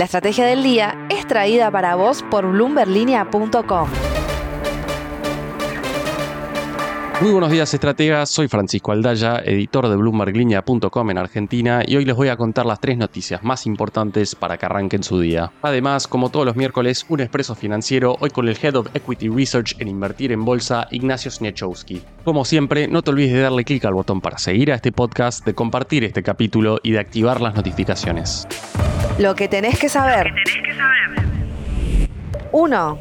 La estrategia del día es traída para vos por bloomberlinia.com. Muy buenos días, estrategas. Soy Francisco Aldaya, editor de BloombergLinea.com en Argentina, y hoy les voy a contar las tres noticias más importantes para que arranquen su día. Además, como todos los miércoles, un expreso financiero, hoy con el Head of Equity Research en Invertir en Bolsa, Ignacio Sniechowski. Como siempre, no te olvides de darle clic al botón para seguir a este podcast, de compartir este capítulo y de activar las notificaciones. Lo que tenés que saber. 1.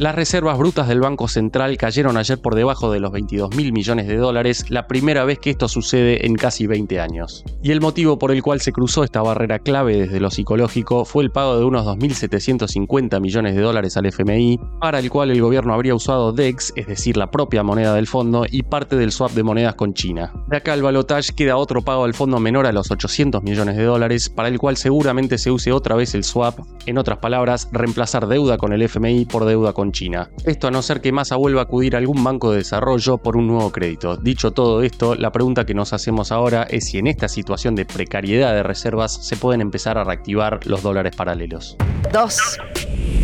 Las reservas brutas del Banco Central cayeron ayer por debajo de los 22 mil millones de dólares, la primera vez que esto sucede en casi 20 años. Y el motivo por el cual se cruzó esta barrera clave desde lo psicológico fue el pago de unos 2.750 millones de dólares al FMI, para el cual el gobierno habría usado DEX, es decir, la propia moneda del fondo, y parte del swap de monedas con China. De acá al balotage queda otro pago al fondo menor a los 800 millones de dólares, para el cual seguramente se use otra vez el swap, en otras palabras, reemplazar deuda con el FMI por deuda con China. Esto a no ser que Massa vuelva a acudir a algún banco de desarrollo por un nuevo crédito. Dicho todo esto, la pregunta que nos hacemos ahora es si en esta situación de precariedad de reservas se pueden empezar a reactivar los dólares paralelos. 2.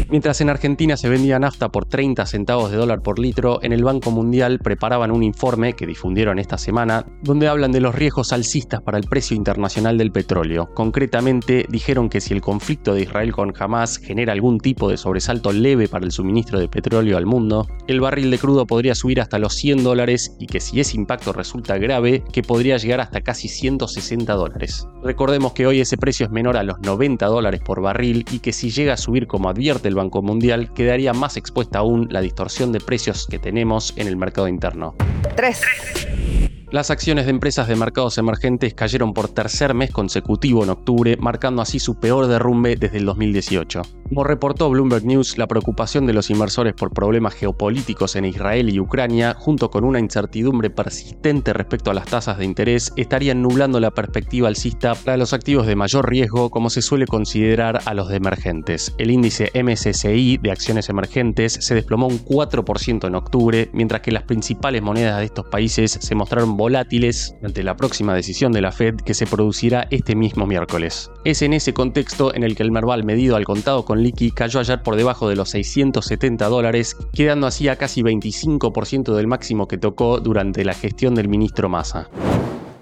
Mientras en Argentina se vendía nafta por 30 centavos de dólar por litro, en el Banco Mundial preparaban un informe que difundieron esta semana donde hablan de los riesgos alcistas para el precio internacional del petróleo. Concretamente, dijeron que si el conflicto de Israel con Hamas genera algún tipo de sobresalto leve para el suministro de petróleo al mundo, el barril de crudo podría subir hasta los 100 dólares y que si ese impacto resulta grave, que podría llegar hasta casi 160 dólares. Recordemos que hoy ese precio es menor a los 90 dólares por barril y que si llega a subir como advierte el Banco Mundial, quedaría más expuesta aún la distorsión de precios que tenemos en el mercado interno. 3. Las acciones de empresas de mercados emergentes cayeron por tercer mes consecutivo en octubre, marcando así su peor derrumbe desde el 2018. Como reportó Bloomberg News, la preocupación de los inversores por problemas geopolíticos en Israel y Ucrania, junto con una incertidumbre persistente respecto a las tasas de interés, estarían nublando la perspectiva alcista para los activos de mayor riesgo, como se suele considerar a los de emergentes. El índice MSCI de acciones emergentes se desplomó un 4% en octubre, mientras que las principales monedas de estos países se mostraron volátiles ante la próxima decisión de la Fed que se producirá este mismo miércoles. Es en ese contexto en el que el Merval medido al contado con liqui cayó ayer por debajo de los 670 dólares, quedando así a casi 25% del máximo que tocó durante la gestión del ministro Massa.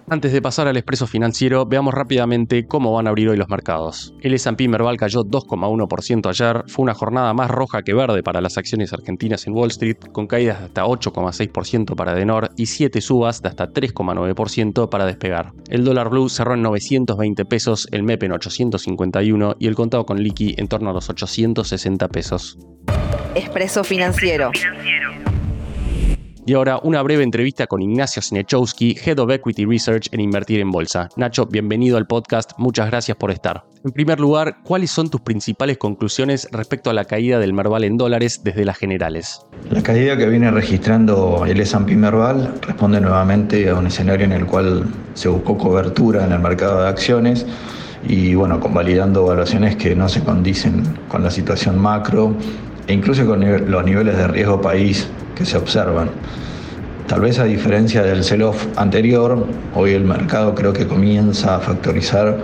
Antes de pasar al expreso financiero, veamos rápidamente cómo van a abrir hoy los mercados. El S&P Merval cayó 2,1% ayer, fue una jornada más roja que verde para las acciones argentinas en Wall Street, con caídas de hasta 8,6% para Denor y 7 subas de hasta 3,9% para Despegar. El dólar blue cerró en 920 pesos, el MEP en 851 y el contado con liqui en torno a los 860 pesos. Expreso financiero. Y ahora una breve entrevista con Ignacio Sniechowski, Head of Equity Research en Invertir en Bolsa. Nacho, bienvenido al podcast, muchas gracias por estar. En primer lugar, ¿cuáles son tus principales conclusiones respecto a la caída del Merval en dólares desde las generales? La caída que viene registrando el S&P Merval responde nuevamente a un escenario en el cual se buscó cobertura en el mercado de acciones y bueno, convalidando evaluaciones que no se condicen con la situación macro e incluso con los niveles de riesgo país que se observan. Tal vez a diferencia del sell-off anterior, hoy el mercado creo que comienza a factorizar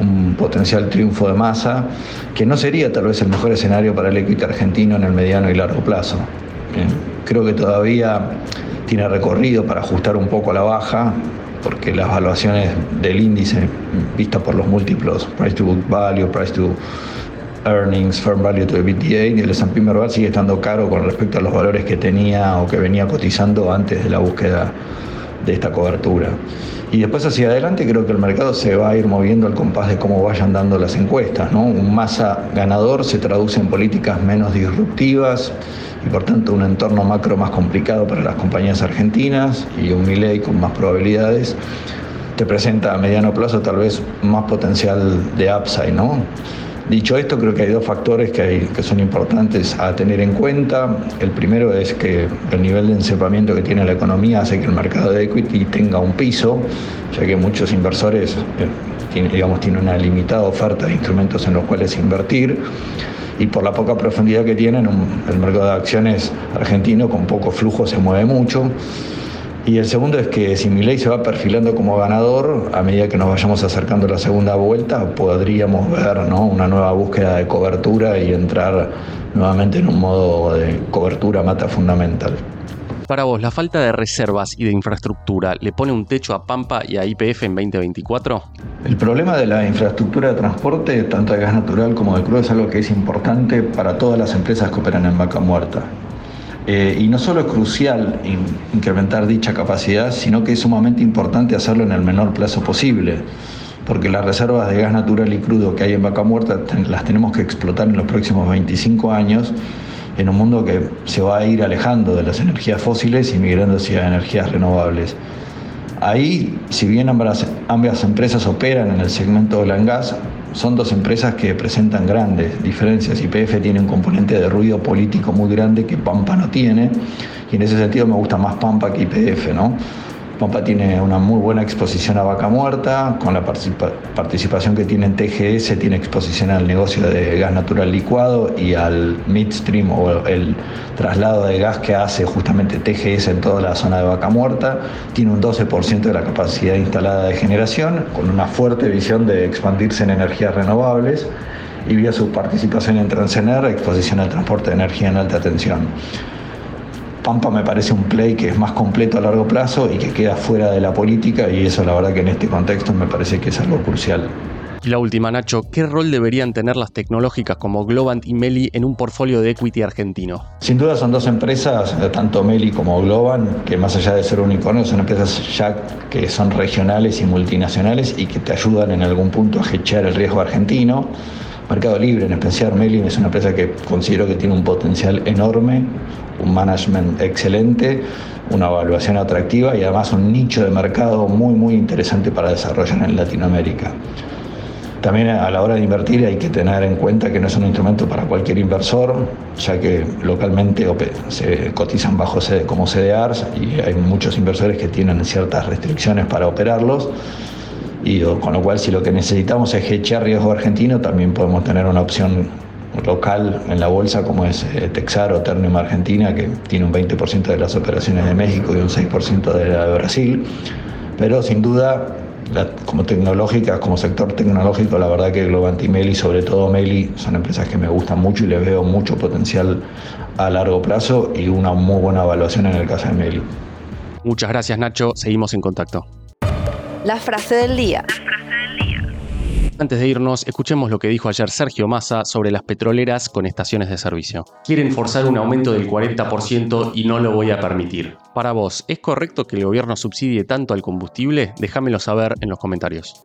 un potencial triunfo de masa, que no sería tal vez el mejor escenario para el equity argentino en el mediano y largo plazo. Creo que todavía tiene recorrido para ajustar un poco a la baja, porque las evaluaciones del índice, vistas por los múltiplos, price to book value, price to earnings, firm value to EBITDA, el S&P Merval sigue estando caro con respecto a los valores que tenía o que venía cotizando antes de la búsqueda de esta cobertura. Y después hacia adelante creo que el mercado se va a ir moviendo al compás de cómo vayan dando las encuestas. ¿no? Un masa ganador se traduce en políticas menos disruptivas y por tanto un entorno macro más complicado para las compañías argentinas y un Milley con más probabilidades te presenta a mediano plazo tal vez más potencial de upside, ¿no? Dicho esto, creo que hay dos factores que, son importantes a tener en cuenta. El primero es que el nivel de encepamiento que tiene la economía hace que el mercado de equity tenga un piso, ya que muchos inversores eh, digamos, tienen una limitada oferta de instrumentos en los cuales invertir y por la poca profundidad que tienen, el mercado de acciones argentino con poco flujo se mueve mucho. Y el segundo es que si Milei se va perfilando como ganador, a medida que nos vayamos acercando a la segunda vuelta, podríamos ver una nueva búsqueda de cobertura y entrar nuevamente en un modo de cobertura mata fundamental. Para vos, ¿la falta de reservas y de infraestructura le pone un techo a Pampa y a IPF en 2024? El problema de la infraestructura de transporte, tanto de gas natural como de crudo, es algo que es importante para todas las empresas que operan en vaca muerta. Eh, y no solo es crucial incrementar dicha capacidad, sino que es sumamente importante hacerlo en el menor plazo posible, porque las reservas de gas natural y crudo que hay en vaca muerta las tenemos que explotar en los próximos 25 años en un mundo que se va a ir alejando de las energías fósiles y migrando hacia energías renovables. Ahí, si bien ambas, ambas empresas operan en el segmento del gas, son dos empresas que presentan grandes diferencias. YPF tiene un componente de ruido político muy grande que Pampa no tiene, y en ese sentido me gusta más Pampa que YPF, ¿no? Pampa tiene una muy buena exposición a vaca muerta, con la participación que tiene en TGS, tiene exposición al negocio de gas natural licuado y al midstream o el traslado de gas que hace justamente TGS en toda la zona de vaca muerta. Tiene un 12% de la capacidad instalada de generación, con una fuerte visión de expandirse en energías renovables y vía su participación en Transener, exposición al transporte de energía en alta tensión. Pampa me parece un play que es más completo a largo plazo y que queda fuera de la política y eso la verdad que en este contexto me parece que es algo crucial. Y la última, Nacho, ¿qué rol deberían tener las tecnológicas como Globant y Meli en un portfolio de equity argentino? Sin duda son dos empresas, tanto Meli como Globant, que más allá de ser unicornios, son empresas ya que son regionales y multinacionales y que te ayudan en algún punto a hechear el riesgo argentino. Mercado Libre, en especial Meli, es una empresa que considero que tiene un potencial enorme, un management excelente, una evaluación atractiva y además un nicho de mercado muy, muy interesante para desarrollar en Latinoamérica. También a la hora de invertir hay que tener en cuenta que no es un instrumento para cualquier inversor, ya que localmente se cotizan bajo como CDRs y hay muchos inversores que tienen ciertas restricciones para operarlos y con lo cual si lo que necesitamos es hedgear riesgo argentino, también podemos tener una opción local en la bolsa como es eh, Texaro, Ternium Argentina, que tiene un 20% de las operaciones de México y un 6% de la de Brasil, pero sin duda como tecnológicas, como sector tecnológico, la verdad que Globant y Meli, sobre todo Meli, son empresas que me gustan mucho y les veo mucho potencial a largo plazo y una muy buena evaluación en el caso de Meli. Muchas gracias Nacho, seguimos en contacto. La frase del día. Antes de irnos, escuchemos lo que dijo ayer Sergio Massa sobre las petroleras con estaciones de servicio. Quieren forzar un aumento del 40% y no lo voy a permitir. Para vos, ¿es correcto que el gobierno subsidie tanto al combustible? Déjamelo saber en los comentarios.